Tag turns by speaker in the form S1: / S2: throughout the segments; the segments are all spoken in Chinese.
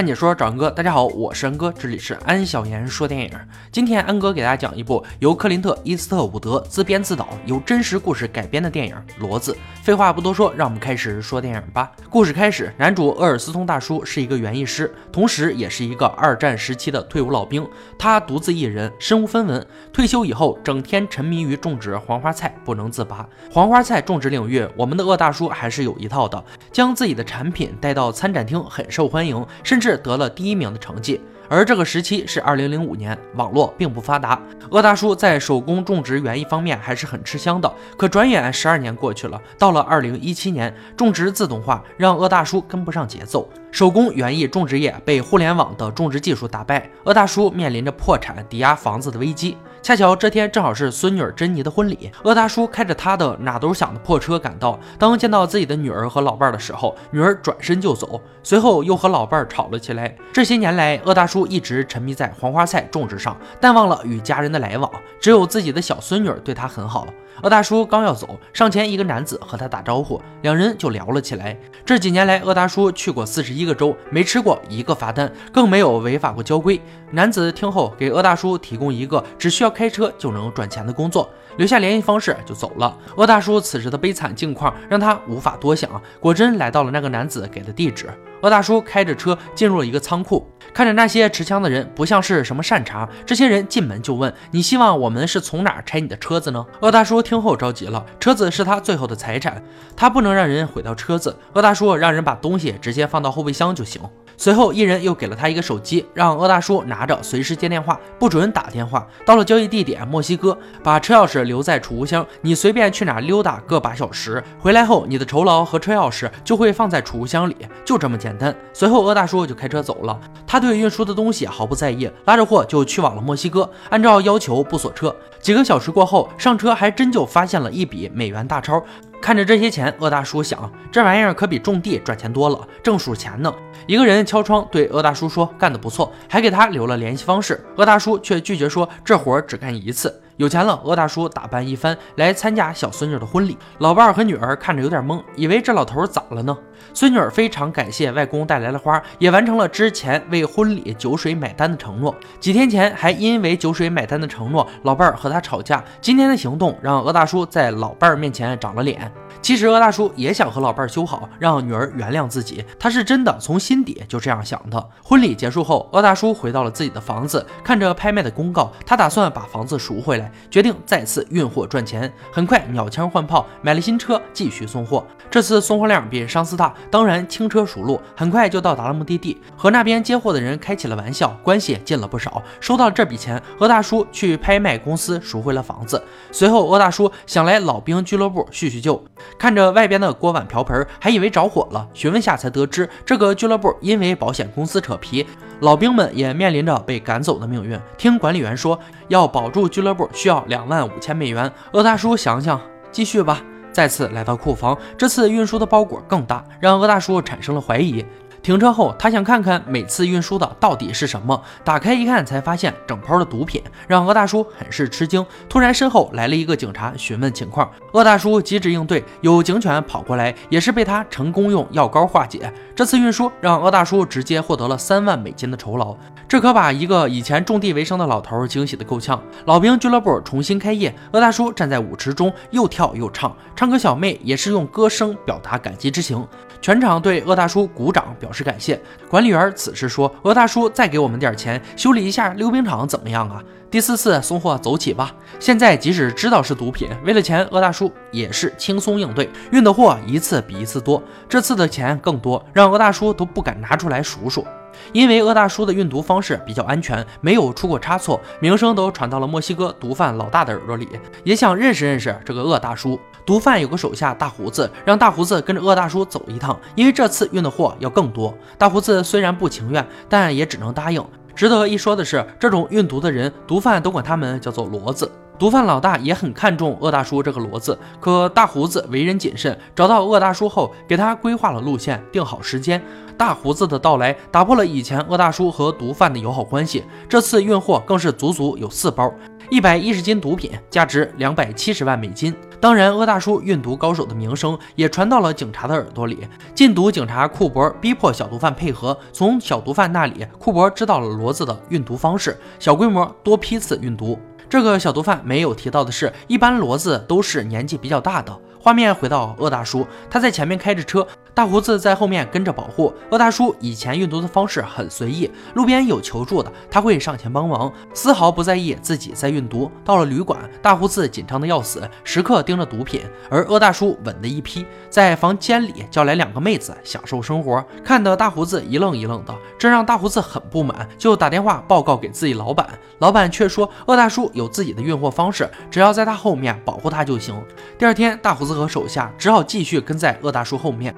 S1: 看解说找安哥，大家好，我是安哥，这里是安小言说电影。今天安哥给大家讲一部由克林特·伊斯特伍德自编自导、由真实故事改编的电影《骡子》。废话不多说，让我们开始说电影吧。故事开始，男主厄尔斯通大叔是一个园艺师，同时也是一个二战时期的退伍老兵。他独自一人，身无分文。退休以后，整天沉迷于种植黄花菜，不能自拔。黄花菜种植领域，我们的鄂大叔还是有一套的，将自己的产品带到参展厅，很受欢迎，甚至得了第一名的成绩。而这个时期是二零零五年，网络并不发达，鄂大叔在手工种植园艺方面还是很吃香的。可转眼十二年过去了，到了二零一七年，种植自动化让鄂大叔跟不上节奏，手工园艺种植业被互联网的种植技术打败，鄂大叔面临着破产、抵押房子的危机。恰巧这天正好是孙女儿珍妮的婚礼，鄂大叔开着他的哪都响的破车赶到。当见到自己的女儿和老伴儿的时候，女儿转身就走，随后又和老伴儿吵了起来。这些年来，鄂大叔一直沉迷在黄花菜种植上，淡忘了与家人的来往，只有自己的小孙女儿对他很好。鄂大叔刚要走，上前一个男子和他打招呼，两人就聊了起来。这几年来，鄂大叔去过四十一个州，没吃过一个罚单，更没有违法过交规。男子听后，给鄂大叔提供一个只需要开车就能赚钱的工作，留下联系方式就走了。鄂大叔此时的悲惨境况让他无法多想，果真来到了那个男子给的地址。恶大叔开着车进入了一个仓库，看着那些持枪的人，不像是什么善茬。这些人进门就问：“你希望我们是从哪拆你的车子呢？”恶大叔听后着急了，车子是他最后的财产，他不能让人毁掉车子。恶大叔让人把东西直接放到后备箱就行。随后，一人又给了他一个手机，让鄂大叔拿着随时接电话，不准打电话。到了交易地点墨西哥，把车钥匙留在储物箱，你随便去哪溜达个把小时，回来后你的酬劳和车钥匙就会放在储物箱里，就这么简单。随后，鄂大叔就开车走了，他对运输的东西毫不在意，拉着货就去往了墨西哥，按照要求不锁车。几个小时过后，上车还真就发现了一笔美元大钞。看着这些钱，鄂大叔想，这玩意儿可比种地赚钱多了，正数钱呢。一个人敲窗对鄂大叔说：“干得不错。”还给他留了联系方式。鄂大叔却拒绝说：“这活儿只干一次。”有钱了，鄂大叔打扮一番来参加小孙女的婚礼。老伴儿和女儿看着有点懵，以为这老头咋了呢？孙女儿非常感谢外公带来的花，也完成了之前为婚礼酒水买单的承诺。几天前还因为酒水买单的承诺，老伴儿和他吵架。今天的行动让鄂大叔在老伴儿面前长了脸。其实鄂大叔也想和老伴儿修好，让女儿原谅自己。他是真的从心底就这样想的。婚礼结束后，鄂大叔回到了自己的房子，看着拍卖的公告，他打算把房子赎回来。决定再次运货赚钱，很快鸟枪换炮，买了新车，继续送货。这次送货量比上次大，当然轻车熟路，很快就到达了目的地，和那边接货的人开起了玩笑，关系也近了不少。收到这笔钱，鄂大叔去拍卖公司赎回了房子。随后，鄂大叔想来老兵俱乐部叙叙旧，看着外边的锅碗瓢盆，还以为着火了，询问下才得知，这个俱乐部因为保险公司扯皮。老兵们也面临着被赶走的命运。听管理员说，要保住俱乐部需要两万五千美元。鄂大叔想想，继续吧。再次来到库房，这次运输的包裹更大，让鄂大叔产生了怀疑。停车后，他想看看每次运输的到底是什么。打开一看，才发现整包的毒品，让鄂大叔很是吃惊。突然，身后来了一个警察询问情况，鄂大叔机智应对，有警犬跑过来，也是被他成功用药膏化解。这次运输让鄂大叔直接获得了三万美金的酬劳，这可把一个以前种地为生的老头惊喜的够呛。老兵俱乐部重新开业，鄂大叔站在舞池中又跳又唱，唱歌小妹也是用歌声表达感激之情。全场对鄂大叔鼓掌表示感谢。管理员此时说：“鄂大叔，再给我们点钱，修理一下溜冰场怎么样啊？”第四次送货走起吧。现在即使知道是毒品，为了钱，鄂大叔也是轻松应对。运的货一次比一次多，这次的钱更多，让鄂大叔都不敢拿出来数数。因为鄂大叔的运毒方式比较安全，没有出过差错，名声都传到了墨西哥毒贩老大的耳朵里，也想认识认识这个鄂大叔。毒贩有个手下大胡子，让大胡子跟着鄂大叔走一趟，因为这次运的货要更多。大胡子虽然不情愿，但也只能答应。值得一说的是，这种运毒的人，毒贩都管他们叫做骡子。毒贩老大也很看重鄂大叔这个骡子，可大胡子为人谨慎，找到鄂大叔后，给他规划了路线，定好时间。大胡子的到来打破了以前鄂大叔和毒贩的友好关系，这次运货更是足足有四包，一百一十斤毒品，价值两百七十万美金。当然，鄂大叔运毒高手的名声也传到了警察的耳朵里。禁毒警察库珀逼迫小毒贩配合，从小毒贩那里，库珀知道了骡子的运毒方式：小规模、多批次运毒。这个小毒贩没有提到的是，一般骡子都是年纪比较大的。画面回到鄂大叔，他在前面开着车。大胡子在后面跟着保护。鄂大叔以前运毒的方式很随意，路边有求助的，他会上前帮忙，丝毫不在意自己在运毒。到了旅馆，大胡子紧张的要死，时刻盯着毒品，而鄂大叔稳的一批，在房间里叫来两个妹子享受生活，看得大胡子一愣一愣的，这让大胡子很不满，就打电话报告给自己老板，老板却说鄂大叔有自己的运货方式，只要在他后面保护他就行。第二天，大胡子和手下只好继续跟在鄂大叔后面。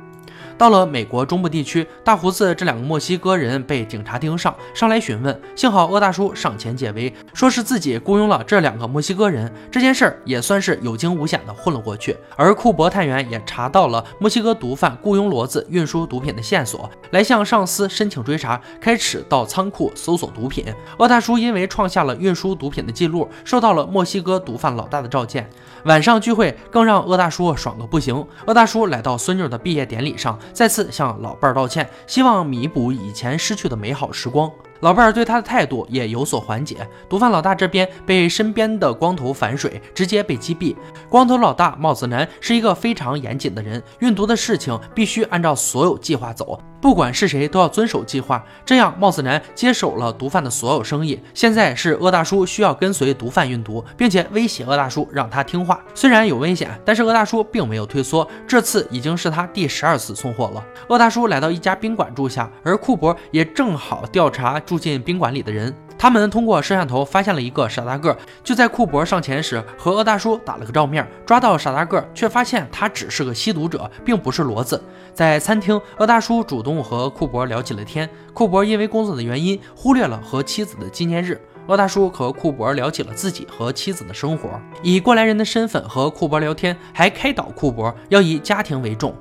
S1: 到了美国中部地区，大胡子这两个墨西哥人被警察盯上，上来询问。幸好鄂大叔上前解围，说是自己雇佣了这两个墨西哥人，这件事儿也算是有惊无险的混了过去。而库珀探员也查到了墨西哥毒贩雇佣骡子运输毒品的线索，来向上司申请追查，开始到仓库搜索毒品。鄂大叔因为创下了运输毒品的记录，受到了墨西哥毒贩老大的召见。晚上聚会更让鄂大叔爽个不行。鄂大叔来到孙女的毕业典礼上。再次向老伴儿道歉，希望弥补以前失去的美好时光。老伴儿对他的态度也有所缓解。毒贩老大这边被身边的光头反水，直接被击毙。光头老大帽子男是一个非常严谨的人，运毒的事情必须按照所有计划走，不管是谁都要遵守计划。这样，帽子男接手了毒贩的所有生意。现在是鄂大叔需要跟随毒贩运毒，并且威胁鄂大叔让他听话。虽然有危险，但是鄂大叔并没有退缩。这次已经是他第十二次送货了。鄂大叔来到一家宾馆住下，而库珀也正好调查。住进宾馆里的人，他们通过摄像头发现了一个傻大个。就在库珀上前时，和鄂大叔打了个照面，抓到傻大个，却发现他只是个吸毒者，并不是骡子。在餐厅，鄂大叔主动和库珀聊起了天。库珀因为工作的原因，忽略了和妻子的纪念日。鄂大叔和库珀聊起了自己和妻子的生活，以过来人的身份和库珀聊天，还开导库珀要以家庭为重。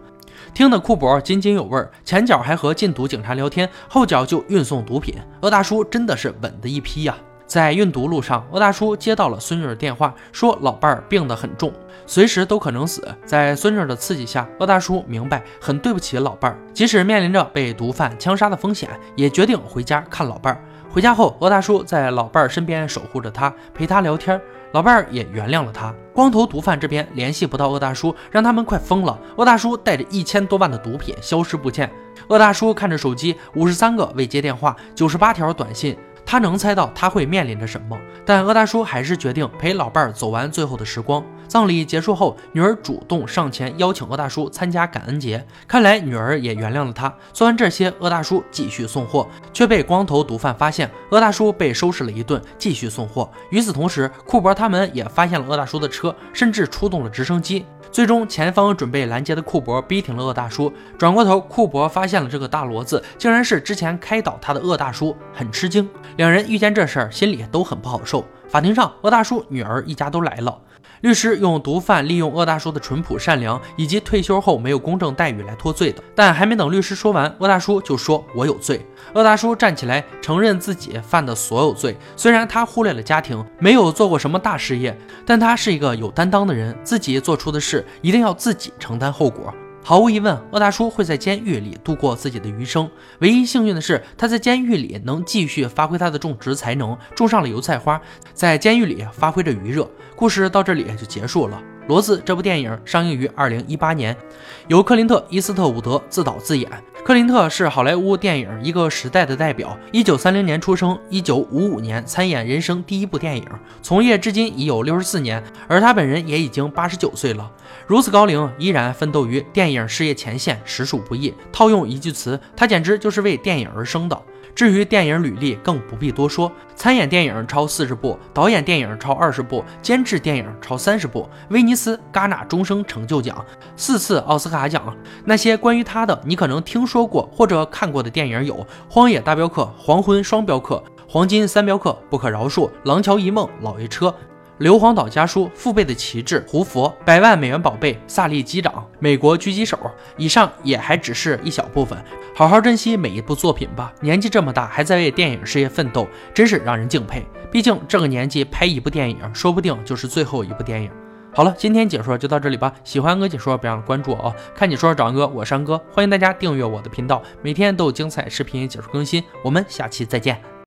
S1: 听得库珀津津有味儿，前脚还和禁毒警察聊天，后脚就运送毒品。鄂大叔真的是稳的一批呀！在运毒路上，鄂大叔接到了孙女的电话，说老伴儿病得很重，随时都可能死。在孙女的刺激下，鄂大叔明白很对不起老伴儿，即使面临着被毒贩枪杀的风险，也决定回家看老伴儿。回家后，鄂大叔在老伴儿身边守护着他，陪他聊天。老伴儿也原谅了他。光头毒贩这边联系不到鄂大叔，让他们快疯了。鄂大叔带着一千多万的毒品消失不见。鄂大叔看着手机，五十三个未接电话，九十八条短信。他能猜到他会面临着什么，但鄂大叔还是决定陪老伴儿走完最后的时光。葬礼结束后，女儿主动上前邀请鄂大叔参加感恩节，看来女儿也原谅了他。做完这些，鄂大叔继续送货，却被光头毒贩发现。鄂大叔被收拾了一顿，继续送货。与此同时，库珀他们也发现了鄂大叔的车，甚至出动了直升机。最终，前方准备拦截的库珀逼停了鄂大叔。转过头，库珀发现了这个大骡子，竟然是之前开导他的鄂大叔，很吃惊。两人遇见这事儿，心里都很不好受。法庭上，鄂大叔女儿一家都来了。律师用毒贩利用鄂大叔的淳朴善良以及退休后没有公正待遇来脱罪的，但还没等律师说完，鄂大叔就说：“我有罪。”鄂大叔站起来承认自己犯的所有罪。虽然他忽略了家庭，没有做过什么大事业，但他是一个有担当的人，自己做出的事一定要自己承担后果。毫无疑问，鄂大叔会在监狱里度过自己的余生。唯一幸运的是，他在监狱里能继续发挥他的种植才能，种上了油菜花，在监狱里发挥着余热。故事到这里就结束了。骡子这部电影上映于二零一八年，由克林特·伊斯特伍德自导自演。克林特是好莱坞电影一个时代的代表。一九三零年出生，一九五五年参演人生第一部电影，从业至今已有六十四年，而他本人也已经八十九岁了。如此高龄，依然奋斗于电影事业前线，实属不易。套用一句词，他简直就是为电影而生的。至于电影履历，更不必多说。参演电影超四十部，导演电影超二十部，监制电影超三十部，威尼斯、戛纳终生成就奖，四次奥斯卡奖。那些关于他的，你可能听说过或者看过的电影有《荒野大镖客》《黄昏双镖客》《黄金三镖客》《不可饶恕》《廊桥遗梦》《老爷车》。硫磺岛家书》《父辈的旗帜》《胡佛》《百万美元宝贝》《萨利机长》《美国狙击手》。以上也还只是一小部分，好好珍惜每一部作品吧。年纪这么大，还在为电影事业奋斗，真是让人敬佩。毕竟这个年纪拍一部电影，说不定就是最后一部电影。好了，今天解说就到这里吧。喜欢哥解说，别忘了关注我哦。看解说找安哥，我是安哥，欢迎大家订阅我的频道，每天都有精彩视频解说更新。我们下期再见。